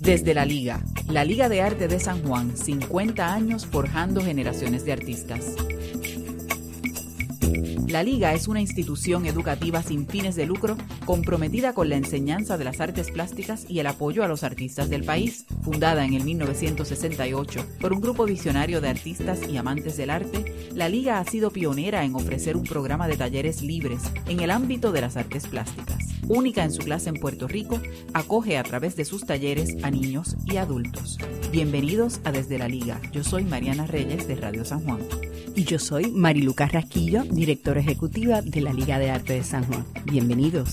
Desde la Liga, la Liga de Arte de San Juan, 50 años forjando generaciones de artistas. La Liga es una institución educativa sin fines de lucro comprometida con la enseñanza de las artes plásticas y el apoyo a los artistas del país. Fundada en el 1968 por un grupo visionario de artistas y amantes del arte, la Liga ha sido pionera en ofrecer un programa de talleres libres en el ámbito de las artes plásticas. Única en su clase en Puerto Rico, acoge a través de sus talleres a niños y adultos. Bienvenidos a Desde la Liga. Yo soy Mariana Reyes de Radio San Juan. Y yo soy Mariluca Rasquillo, directora ejecutiva de la Liga de Arte de San Juan. Bienvenidos.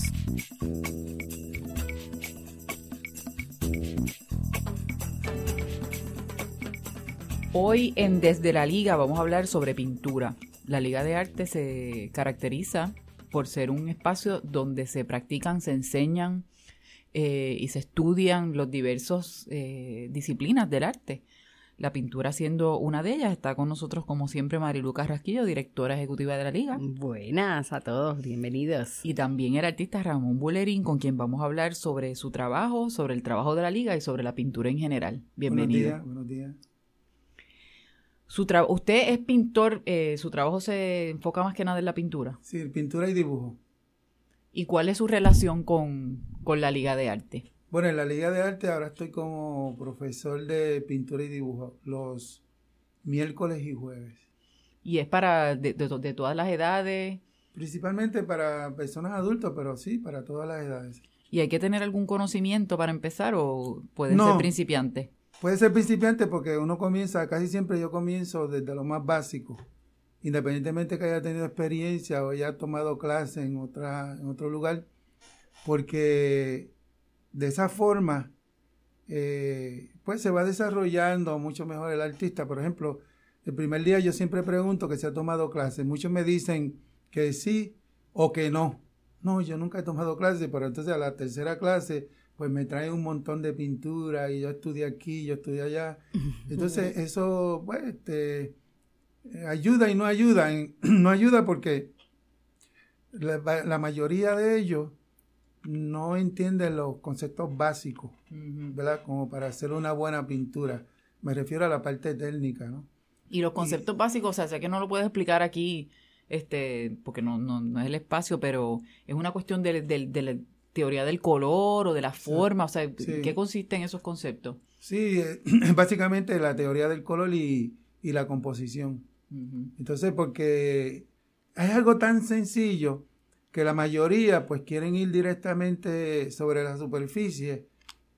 Hoy en Desde la Liga vamos a hablar sobre pintura. La Liga de Arte se caracteriza por ser un espacio donde se practican, se enseñan eh, y se estudian los diversos eh, disciplinas del arte. La pintura siendo una de ellas. Está con nosotros, como siempre, Mariluca Rasquillo, directora ejecutiva de la Liga. Buenas a todos, bienvenidos. Y también el artista Ramón Bulerín, con quien vamos a hablar sobre su trabajo, sobre el trabajo de la Liga y sobre la pintura en general. Bienvenido. Buenos días, buenos días. Su usted es pintor, eh, su trabajo se enfoca más que nada en la pintura. Sí, pintura y dibujo. ¿Y cuál es su relación con, con la Liga de Arte? Bueno, en la Liga de Arte ahora estoy como profesor de pintura y dibujo los miércoles y jueves. ¿Y es para de, de, todas las edades? Principalmente para personas adultas, pero sí, para todas las edades. ¿Y hay que tener algún conocimiento para empezar o puede ser principiante? Puede ser principiante porque uno comienza, casi siempre yo comienzo desde lo más básico, independientemente que haya tenido experiencia o haya tomado clase en, otra, en otro lugar, porque de esa forma, eh, pues se va desarrollando mucho mejor el artista. Por ejemplo, el primer día yo siempre pregunto que se ha tomado clase. Muchos me dicen que sí o que no. No, yo nunca he tomado clase, pero entonces a la tercera clase, pues me trae un montón de pintura y yo estudié aquí, yo estudié allá. Entonces eso, pues, este, ayuda y no ayuda. No ayuda porque la, la mayoría de ellos no entiende los conceptos básicos, ¿verdad? Como para hacer una buena pintura. Me refiero a la parte técnica, ¿no? Y los conceptos básicos, o sea, sé que no lo puedes explicar aquí, este, porque no, no, no es el espacio, pero es una cuestión de, la teoría del color o de la forma, o sea, ¿qué consiste en esos conceptos? Sí, básicamente la teoría del color y, la composición. Entonces, porque es algo tan sencillo que la mayoría pues quieren ir directamente sobre la superficie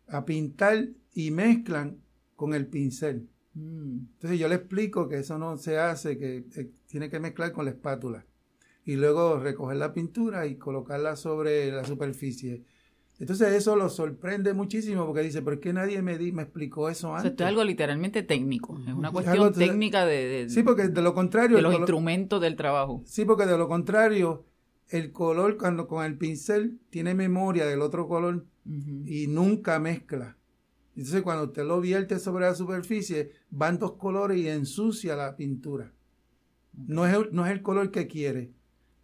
a pintar y mezclan con el pincel. Mm. Entonces yo le explico que eso no se hace, que eh, tiene que mezclar con la espátula y luego recoger la pintura y colocarla sobre la superficie. Entonces eso lo sorprende muchísimo porque dice, ¿por qué nadie me, di, me explicó eso antes? esto es algo literalmente técnico, es una cuestión técnica de, Sí, porque de lo contrario... De los instrumentos del trabajo. Sí, porque de lo contrario el color cuando con el pincel tiene memoria del otro color y nunca mezcla. Entonces cuando usted lo vierte sobre la superficie, van dos colores y ensucia la pintura. No es, no es el color que quiere.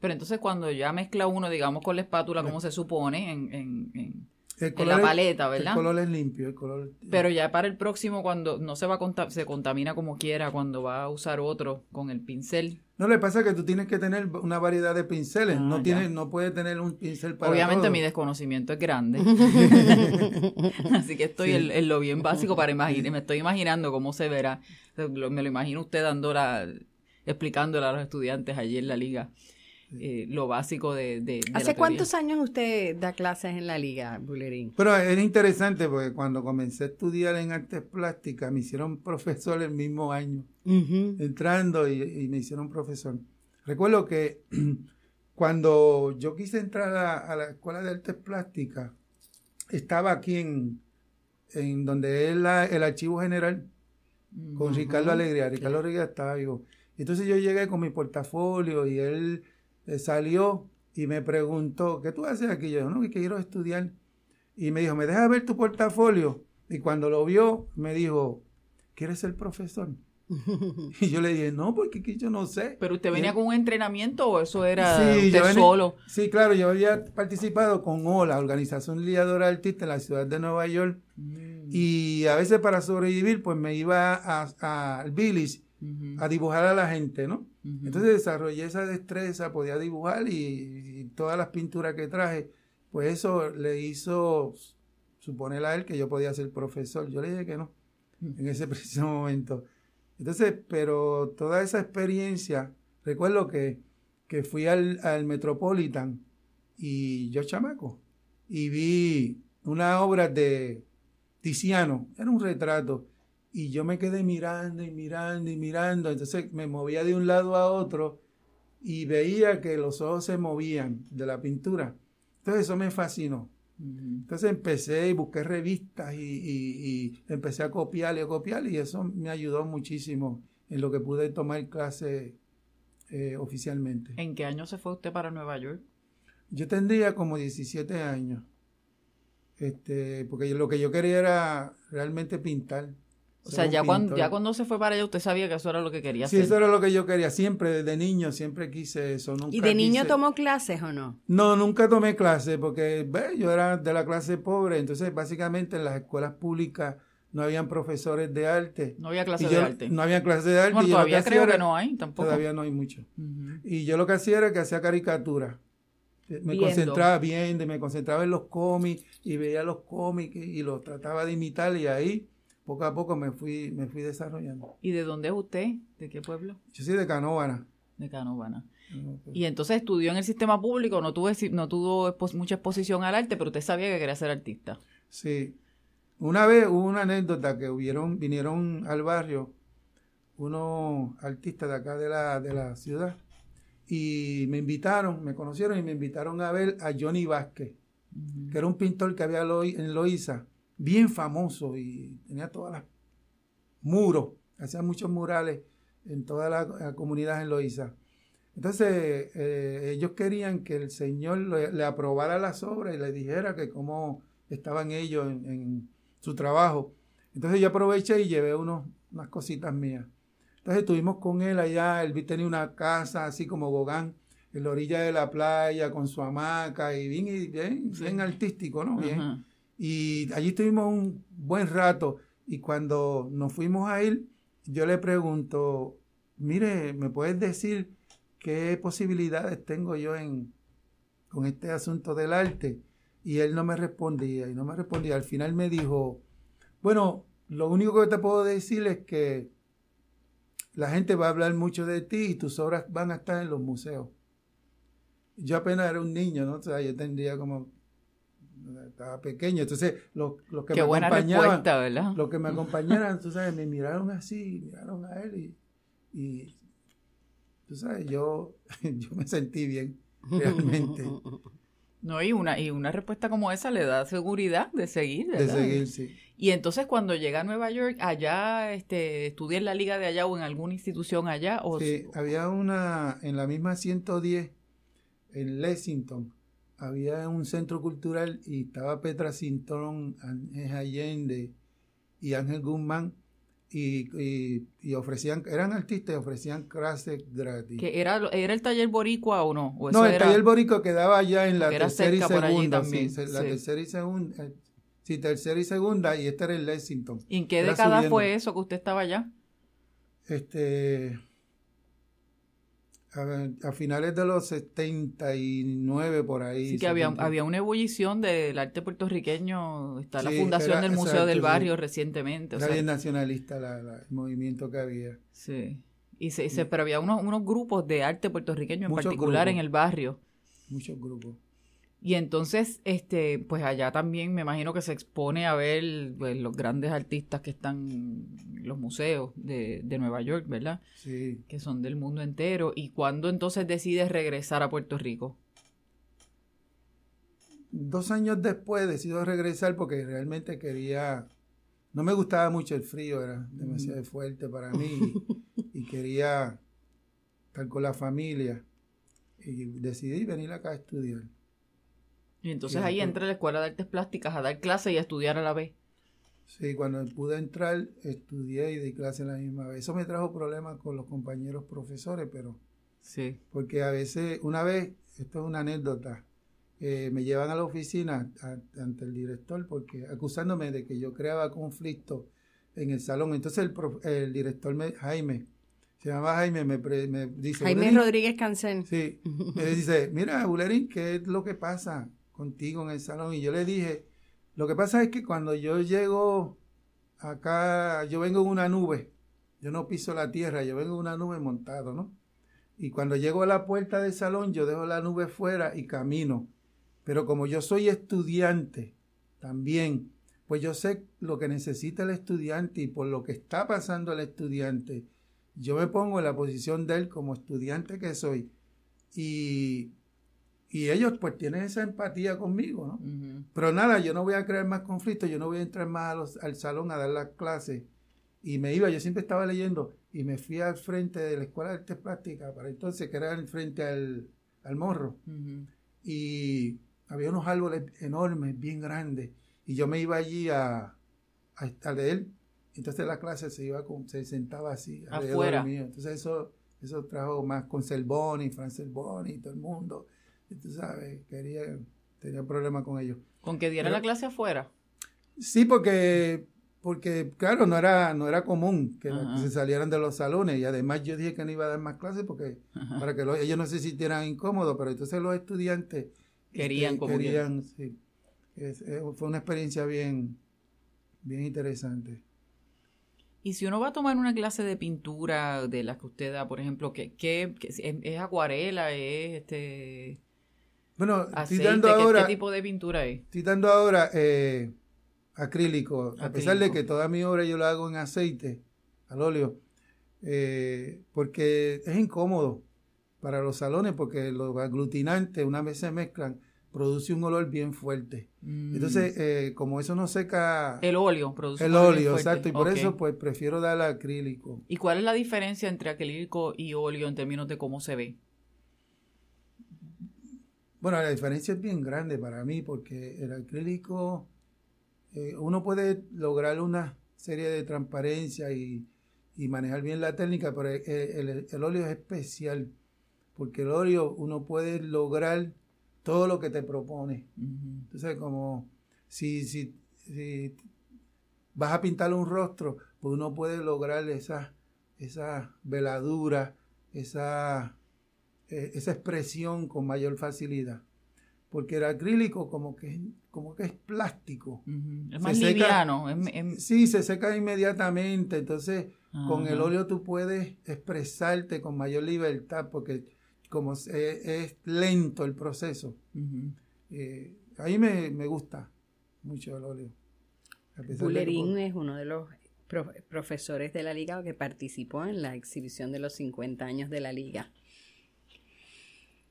Pero entonces cuando ya mezcla uno, digamos, con la espátula, como se supone, en, en en la paleta, ¿verdad? El color es limpio, el color. Pero ya para el próximo, cuando no se va a se contamina como quiera, cuando va a usar otro con el pincel. No le pasa que tú tienes que tener una variedad de pinceles, no ah, tienes, no puedes tener un pincel para Obviamente mi desconocimiento es grande, así que estoy en, lo bien básico para imaginar, me estoy imaginando cómo se verá, me lo imagino usted dando la, explicándole a los estudiantes allí en la liga eh, lo básico de... ¿Hace cuántos años usted da clases en la liga, Bulerín? Pero es interesante porque cuando comencé a estudiar en artes plásticas me hicieron profesor el mismo año, entrando y, me hicieron profesor. Recuerdo que cuando yo quise entrar a, la Escuela de Artes Plásticas, estaba aquí en, en donde es el Archivo General con Ricardo Alegría. Ricardo Alegría estaba vivo. Entonces yo llegué con mi portafolio y él salió y me preguntó, ¿qué tú haces aquí? Yo no, que quiero estudiar. Y me dijo, ¿me dejas ver tu portafolio? Y cuando lo vio, me dijo, ¿quieres ser profesor? y yo le dije, no, porque yo no sé. ¿Pero usted venía con un entrenamiento o eso era usted solo? Sí, claro, yo había participado con OLA, Organización Liadora Artista en la ciudad de Nueva York. Mm. Y a veces para sobrevivir, pues me iba al Village a dibujar a la gente, ¿no? Entonces desarrollé esa destreza, podía dibujar y, todas las pinturas que traje, pues eso le hizo suponer a él que yo podía ser profesor. Yo le dije que no, en ese preciso momento. Entonces, pero toda esa experiencia, recuerdo que, que fui al, al Metropolitan y yo chamaco, y vi una obra de Tiziano, era un retrato, y yo me quedé mirando y mirando y mirando, entonces me movía de un lado a otro y veía que los ojos se movían de la pintura. Entonces eso me fascinó. Entonces empecé y busqué revistas y, empecé a copiar y a copiar y eso me ayudó muchísimo en lo que pude tomar clase eh, oficialmente. ¿En qué año se fue usted para Nueva York? Yo tendría como 17 años, este, porque lo que yo quería era realmente pintar. O sea, ya cuando, ya cuando se fue para allá, usted sabía que eso era lo que quería hacer. Sí, eso era lo que yo quería. Siempre, desde niño, siempre quise eso. ¿Y de niño tomó clases o no? No, nunca tomé clases porque yo era de la clase pobre. Entonces, básicamente, en las escuelas públicas no habían profesores de arte. No había clases de arte. No había clases de arte. Bueno, todavía creo que no hay, tampoco. Todavía no hay mucho. Y yo lo que hacía era que hacía caricatura. Me concentraba viendo, me concentraba en los cómics y veía los cómics y los trataba de imitar y ahí poco a poco me fui, me fui desarrollando. ¿Y de dónde es usted? ¿De qué pueblo? Yo soy de Canóvana. De Canóvana. Y entonces estudió en el sistema público, no, tuve, no tuvo mucha exposición al arte, pero usted sabía que quería ser artista. Sí. Una vez hubo una anécdota que hubieron, vinieron al barrio unos artistas de acá de la, de la ciudad y me invitaron, me conocieron y me invitaron a ver a Johnny Vázquez, que era un pintor que había en Loíza bien famoso y tenía todas las muros, hacía muchos murales en toda la, comunidad en Loíza. Entonces, eh, ellos querían que el Señor le, aprobara las obras y le dijera que cómo estaban ellos en, su trabajo. Entonces yo aproveché y llevé unos, unas cositas mías. Entonces estuvimos con él allá, él tenía una casa así como Gogán, en la orilla de la playa, con su hamaca y bien, bien, bien artístico, ¿no? Bien. Y allí estuvimos un buen rato y cuando nos fuimos a ir, yo le pregunto, mire, ¿me puedes decir qué posibilidades tengo yo en, con este asunto del arte? Y él no me respondía y no me respondía. Al final me dijo, bueno, lo único que te puedo decir es que la gente va a hablar mucho de ti y tus obras van a estar en los museos. Yo apenas era un niño, ¿no? O sea, yo tendría como estaba pequeño, entonces los, que me acompañaban, los que me acompañaron, tú sabes, me miraron así, miraron a él y, y tú sabes, yo, yo me sentí bien, realmente. No, y una, y una respuesta como esa le da seguridad de seguir. De seguir, sí. Y entonces cuando llega a Nueva York, allá este, estudié en la liga de allá o en alguna institución allá. O... Sí, había una en la misma 110 en Lexington había un centro cultural y estaba Petra Cintrón, Ángel Allende y Ángel Guzmán y, y, ofrecían, eran artistas y ofrecían clases gratis. ¿Que era, era el taller boricua o no? no, el taller boricua quedaba allá en la tercera y segunda. Sí, la tercera y segunda. Sí, tercera y segunda y este era el Lexington. ¿Y en qué década fue eso que usted estaba allá? Este a, finales de los 79 por ahí. Sí, que había, había una ebullición del arte puertorriqueño. Está la fundación del Museo del Barrio recientemente. era bien nacionalista el movimiento que había. Sí. Y se, pero había unos, unos grupos de arte puertorriqueño en particular en el barrio. Muchos grupos. Y entonces, este, pues allá también me imagino que se expone a ver pues, los grandes artistas que están en los museos de, de, Nueva York, ¿verdad? Sí. Que son del mundo entero. ¿Y cuándo entonces decides regresar a Puerto Rico? Dos años después decido regresar porque realmente quería... No me gustaba mucho el frío, era demasiado fuerte para mí y quería estar con la familia. Y decidí venir acá a estudiar. Y entonces ahí entra a la Escuela de Artes Plásticas a dar clases y a estudiar a la vez. Sí, cuando pude entrar, estudié y di clase a la misma vez. Eso me trajo problemas con los compañeros profesores, pero... Sí. Porque a veces, una vez, esto es una anécdota, eh, me llevan a la oficina ante el director porque acusándome de que yo creaba conflicto en el salón. Entonces el, el director me, Jaime, se llama Jaime, me, me dice... Jaime Rodríguez Cancén. Sí, me dice, mira, Bulerín, ¿qué es lo que pasa contigo en el salón? Y yo le dije, lo que pasa es que cuando yo llego acá, yo vengo en una nube, yo no piso la tierra, yo vengo en una nube montado, ¿no? Y cuando llego a la puerta del salón, yo dejo la nube fuera y camino. Pero como yo soy estudiante también, pues yo sé lo que necesita el estudiante y por lo que está pasando el estudiante, yo me pongo en la posición de él como estudiante que soy. Y, y ellos pues tienen esa empatía conmigo, ¿no? Pero nada, yo no voy a crear más conflictos, yo no voy a entrar más al salón a dar las clases. Y me iba, yo siempre estaba leyendo y me fui al frente de la Escuela de Artes Plásticas, para entonces que era el frente al, morro. Y había unos árboles enormes, bien grandes, y yo me iba allí a, a, leer. Entonces la clase se iba con, se sentaba así afuera. Mío. Entonces eso, eso trajo más con Selboni, Fran Selboni y todo el mundo. Y tú sabes, quería, tenía problemas con ellos. ¿Con que diera la clase afuera? Sí, porque, porque claro, no era, no era común que, se salieran de los salones. Y además yo dije que no iba a dar más clases porque para que ellos no se sintieran incómodos, pero entonces los estudiantes Querían como querían, sí. fue una experiencia bien, bien interesante. Y si uno va a tomar una clase de pintura de las que usted da, por ejemplo, ¿qué, es, acuarela? ¿Es este bueno, estoy dando ahora, ¿qué tipo de pintura es? Estoy dando ahora eh, acrílico, a pesar de que toda mi obra yo la hago en aceite, al óleo, eh, porque es incómodo para los salones porque los aglutinantes una vez se mezclan produce un olor bien fuerte. Mm. Entonces, eh, como eso no seca... El óleo produce El óleo, exacto. Y por eso, pues, prefiero dar acrílico. ¿Y cuál es la diferencia entre acrílico y óleo en términos de cómo se ve? Bueno, la diferencia es bien grande para mí porque el acrílico, eh, uno puede lograr una serie de transparencia y, manejar bien la técnica, pero el, el óleo es especial porque el óleo uno puede lograr todo lo que te propone. Entonces, como si, si, si, vas a pintar un rostro, pues uno puede lograr esa, esa veladura, esa, eh, esa expresión con mayor facilidad. Porque el acrílico como que, como que es plástico. Es más liviano. Sí, se seca inmediatamente. Entonces, con el óleo tú puedes expresarte con mayor libertad porque como es, lento el proceso. Eh, ahí me, gusta mucho el óleo. Bulerín es uno de los profesores de la liga que participó en la exhibición de los 50 años de la liga.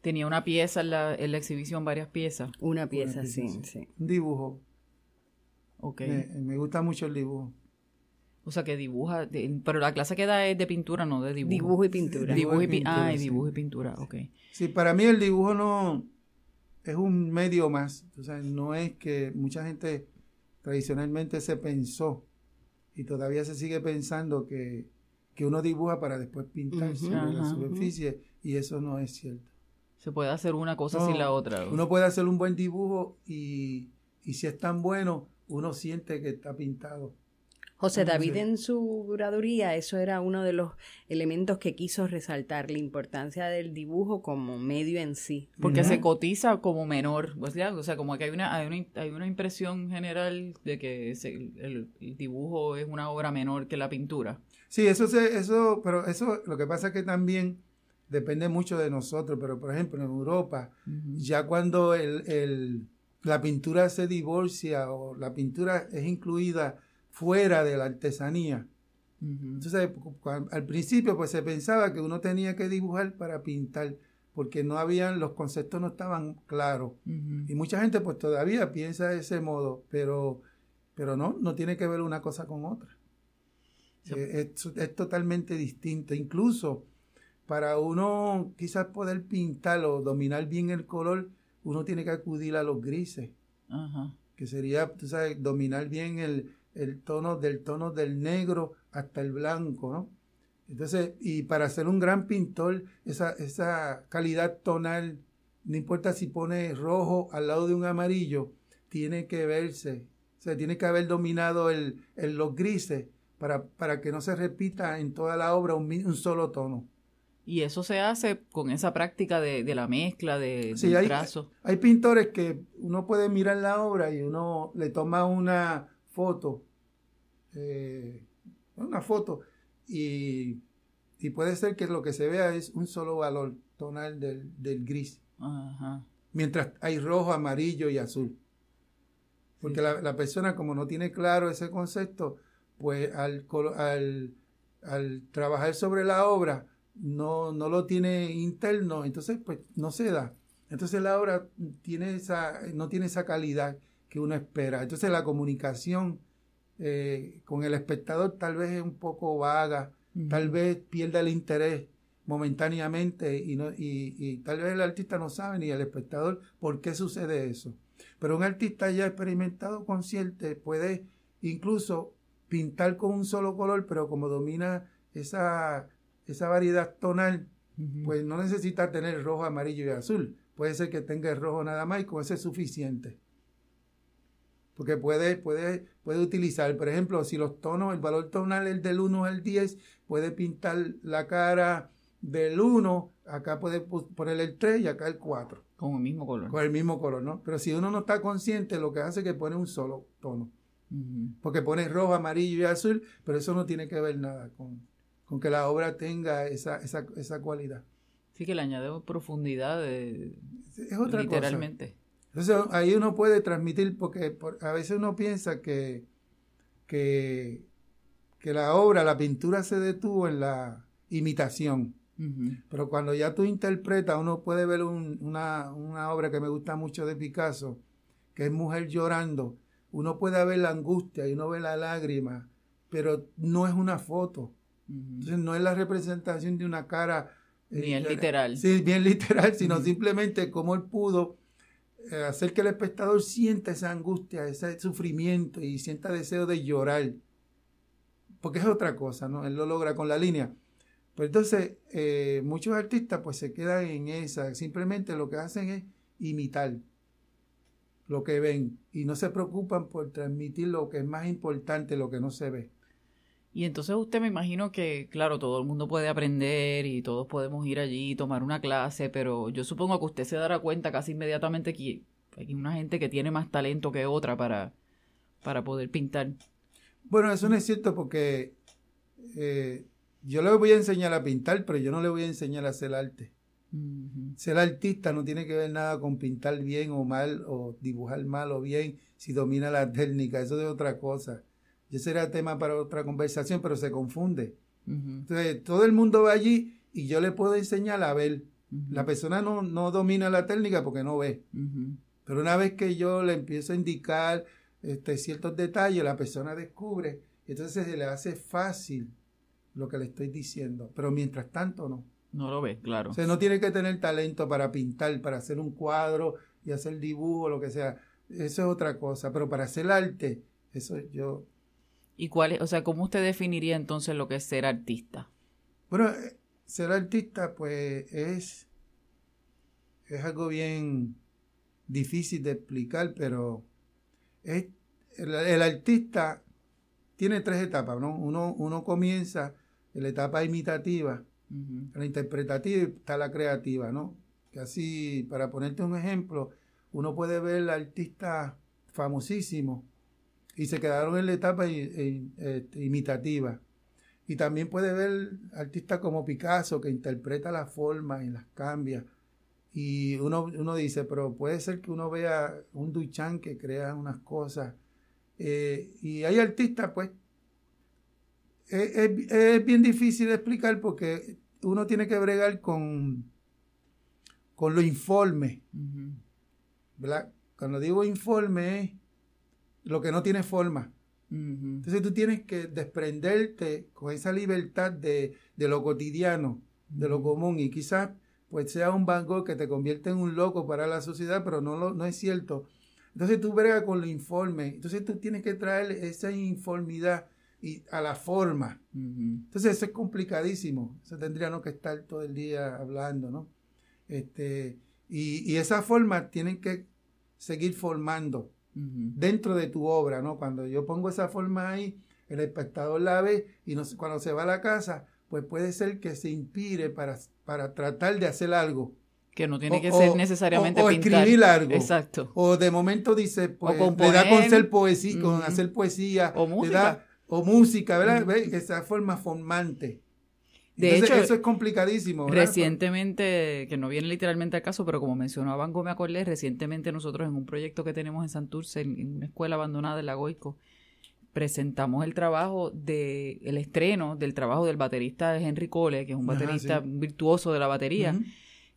Tenía una pieza en la, en la exhibición, varias piezas. Una pieza, sí, sí, Un dibujo. Ok. me gusta mucho el dibujo. O sea, que dibuja, pero la clase que da es de pintura, no de dibujo. Dibujo y pintura. Dibujo y, pintura. Ah, y dibujo y pintura, ok. Sí, para mí el dibujo no es un medio más. O sea, no es que mucha gente tradicionalmente se pensó y todavía se sigue pensando que, uno dibuja para después pintar sobre la superficie y eso no es cierto. Se puede hacer una cosa sin la otra. Uno puede hacer un buen dibujo y, y si es tan bueno, uno siente que está pintado. José David en su curaduría, eso era uno de los elementos que quiso resaltar, la importancia del dibujo como medio en sí. Porque se cotiza como menor, o sea, como que hay una, hay una, hay una impresión general de que el, dibujo es una obra menor que la pintura. Sí, eso, se, eso, pero eso lo que pasa es que también depende mucho de nosotros, pero por ejemplo en Europa, ya cuando el, la pintura se divorcia o la pintura es incluida fuera de la artesanía. Entonces, al principio pues se pensaba que uno tenía que dibujar para pintar, porque no habían, los conceptos no estaban claros. Y mucha gente pues todavía piensa de ese modo, pero, pero no, no tiene que ver una cosa con otra. Eh, es, es, totalmente distinto. Incluso para uno quizás poder pintar o dominar bien el color, uno tiene que acudir a los grises. Que sería, tú sabes, dominar bien el, el tono del tono del negro hasta el blanco, ¿no? Entonces, y para ser un gran pintor, esa, esa calidad tonal, no importa si pone rojo al lado de un amarillo, tiene que verse, o sea, tiene que haber dominado el, los grises para, para, que no se repita en toda la obra un, un, solo tono. Y eso se hace con esa práctica de, de la mezcla, de, sí, hay, trazo. Hay pintores que uno puede mirar la obra y uno le toma una foto, eh, una foto, y, y, puede ser que lo que se vea es un solo valor tonal del, del gris. Mientras hay rojo, amarillo y azul. Porque la, la, persona, como no tiene claro ese concepto, pues al, al, al trabajar sobre la obra, no, no lo tiene interno, entonces pues no se da. Entonces la obra tiene esa, no tiene esa calidad que uno espera. Entonces la comunicación eh, con el espectador tal vez es un poco vaga, tal vez pierda el interés momentáneamente y, no, y, y, tal vez el artista no sabe ni el espectador por qué sucede eso. Pero un artista ya experimentado, consciente, puede incluso pintar con un solo color, pero como domina esa, esa variedad tonal, pues no necesita tener rojo, amarillo y azul. Puede ser que tenga el rojo nada más y con ese es suficiente. Porque puede, puede, puede utilizar, por ejemplo, si los tonos, el valor tonal es del 1 al 10, puede pintar la cara del 1, acá puede poner el 3 y acá el 4. Con el mismo color. Con el mismo color, ¿no? Pero si uno no está consciente, lo que hace es que pone un solo tono. Porque pone rojo, amarillo y azul, pero eso no tiene que ver nada con, con que la obra tenga esa, esa, esa cualidad. Sí, que le añade profundidad de, es otra literalmente. Entonces ahí uno puede transmitir, porque a veces uno piensa que, que, que, la obra, la pintura se detuvo en la imitación. Pero cuando ya tú interpretas, uno puede ver una, una obra que me gusta mucho de Picasso, que es Mujer llorando. Uno puede ver la angustia y uno ve la lágrima, pero no es una foto entonces no es la representación de una cara. Eh, bien literal. Sí, bien literal, sino simplemente cómo él pudo eh, hacer que el espectador sienta esa angustia, ese sufrimiento y sienta deseo de llorar. Porque es otra cosa, ¿no? Él lo logra con la línea. Pues entonces, eh, muchos artistas pues se quedan en esa, simplemente lo que hacen es imitar lo que ven y no se preocupan por transmitir lo que es más importante, lo que no se ve. Y entonces usted me imagino que, claro, todo el mundo puede aprender y todos podemos ir allí y tomar una clase, pero yo supongo que usted se dará cuenta casi inmediatamente que hay una gente que tiene más talento que otra para, para poder pintar. Bueno, eso no es cierto porque eh, yo le voy a enseñar a pintar, pero yo no le voy a enseñar a hacer arte. Ser artista no tiene que ver nada con pintar bien o mal o dibujar mal o bien si domina la técnica, eso es otra cosa. Y ese era tema para otra conversación, pero se confunde. Entonces, todo el mundo va allí y yo le puedo enseñar a ver. La persona no, no, domina la técnica porque no ve. Pero una vez que yo le empiezo a indicar este, ciertos detalles, la persona descubre. Y entonces se le hace fácil lo que le estoy diciendo. Pero mientras tanto, no. No lo ve, claro. O sea, no tiene que tener talento para pintar, para hacer un cuadro y hacer dibujo, lo que sea. Eso es otra cosa. Pero para hacer arte, eso yo ¿Y cuál es, o sea, cómo usted definiría entonces lo que es ser artista? Bueno, eh, ser artista pues es, es algo bien difícil de explicar, pero es, el, artista tiene tres etapas, ¿no? Uno, uno comienza en la etapa imitativa, la interpretativa y está la creativa, ¿no? Que así, para ponerte un ejemplo, uno puede ver el artista famosísimo y se quedaron en la etapa este, imitativa. Y también puede ver artistas como Picasso que interpreta las formas y las cambia. Y uno, uno dice, pero puede ser que uno vea un Duchamp que crea unas cosas. Eh, y hay artistas, pues, es, bien difícil de explicar porque uno tiene que bregar con, con lo informe. Cuando digo informe es lo que no tiene forma. Entonces tú tienes que desprenderte con esa libertad de, lo cotidiano, de lo común, y quizás pues sea un Van Gogh que te convierte en un loco para la sociedad, pero no, lo, no es cierto. Entonces tú bregas con los informes. Entonces tú tienes que traer esa informidad y a la forma. Entonces eso es complicadísimo. Eso tendríamos que estar todo el día hablando, ¿no? Este, y, y esa forma tienen que seguir formando dentro de tu obra, ¿no? Cuando yo pongo esa forma ahí, el espectador la ve y no, cuando se va a la casa, pues puede ser que se inspire para, para tratar de hacer algo. Que no tiene que ser necesariamente o, escribir algo. Exacto. O de momento dice, pues, le da con, ser poesía, con hacer poesía. O música. o música, ¿verdad? Esa forma formante. De hecho, eso es complicadísimo. Recientemente, que no viene literalmente al caso, pero como mencionaba Banco me acordé, recientemente nosotros en un proyecto que tenemos en Santurce, en, una escuela abandonada de la Goico, presentamos el trabajo de el estreno del trabajo del baterista Henry Cole, que es un baterista virtuoso de la batería,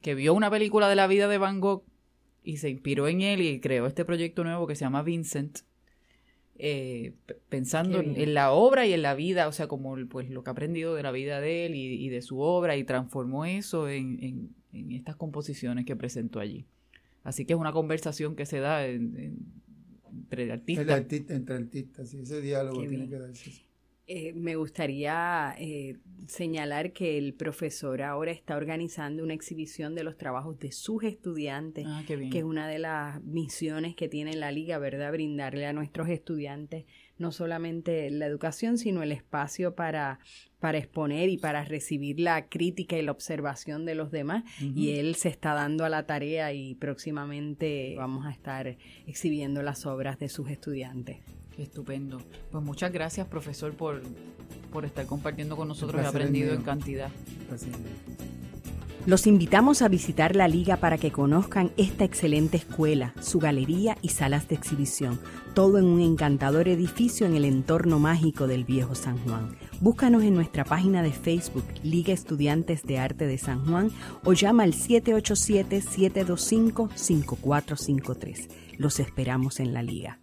que vio una película de la vida de Van Gogh y se inspiró en él y creó este proyecto nuevo que se llama Vincent, eh, pensando en, la obra y en la vida, o sea, como pues lo que ha aprendido de la vida de él y, de su obra y transformó eso en, estas composiciones que presentó allí. Así que es una conversación que se da en, entre artistas. entre artistas, sí, ese diálogo tiene que darse. Eh, me gustaría eh, señalar que el profesor ahora está organizando una exhibición de los trabajos de sus estudiantes, ah, que es una de las misiones que tiene la liga, ¿verdad? Brindarle a nuestros estudiantes no solamente la educación, sino el espacio para, para exponer y para recibir la crítica y la observación de los demás. Y él se está dando a la tarea y próximamente vamos a estar exhibiendo las obras de sus estudiantes. Estupendo. Pues muchas gracias, profesor, por, por estar compartiendo con nosotros. He aprendido en cantidad. Los invitamos a visitar la liga para que conozcan esta excelente escuela, su galería y salas de exhibición, todo en un encantador edificio en el entorno mágico del viejo San Juan. Búscanos en nuestra página de Facebook, Liga Estudiantes de Arte de San Juan, o llama al 787-725-5453. Los esperamos en la liga.